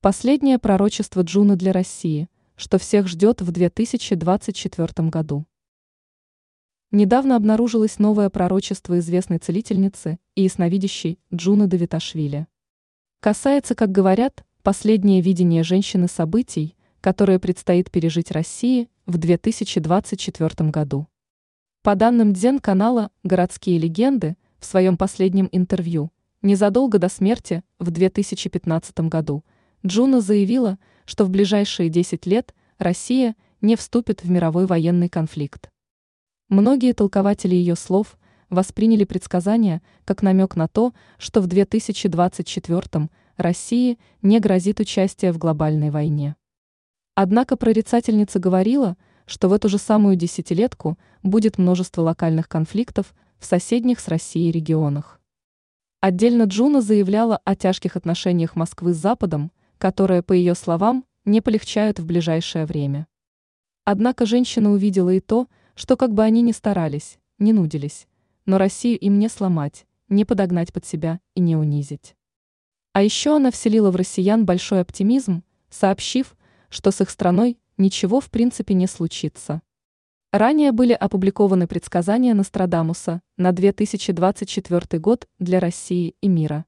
Последнее пророчество Джуны для России, что всех ждет в 2024 году. Недавно обнаружилось новое пророчество известной целительницы и ясновидящей Джуны Давиташвили. Касается, как говорят, последнее видение женщины событий, которые предстоит пережить России в 2024 году. По данным Дзен-канала «Городские легенды», в своем последнем интервью, незадолго до смерти, в 2015 году, Джуна заявила, что в ближайшие 10 лет Россия не вступит в мировой военный конфликт. Многие толкователи ее слов восприняли предсказание как намек на то, что в 2024 России не грозит участие в глобальной войне. Однако прорицательница говорила, что в эту же самую десятилетку будет множество локальных конфликтов в соседних с Россией регионах. Отдельно Джуна заявляла о тяжких отношениях Москвы с Западом, которые, по ее словам, не полегчают в ближайшее время. Однако женщина увидела и то, что как бы они ни старались, не нудились, но Россию им не сломать, не подогнать под себя и не унизить. А еще она вселила в россиян большой оптимизм, сообщив, что с их страной ничего в принципе не случится. Ранее были опубликованы предсказания Нострадамуса на 2024 год для России и мира.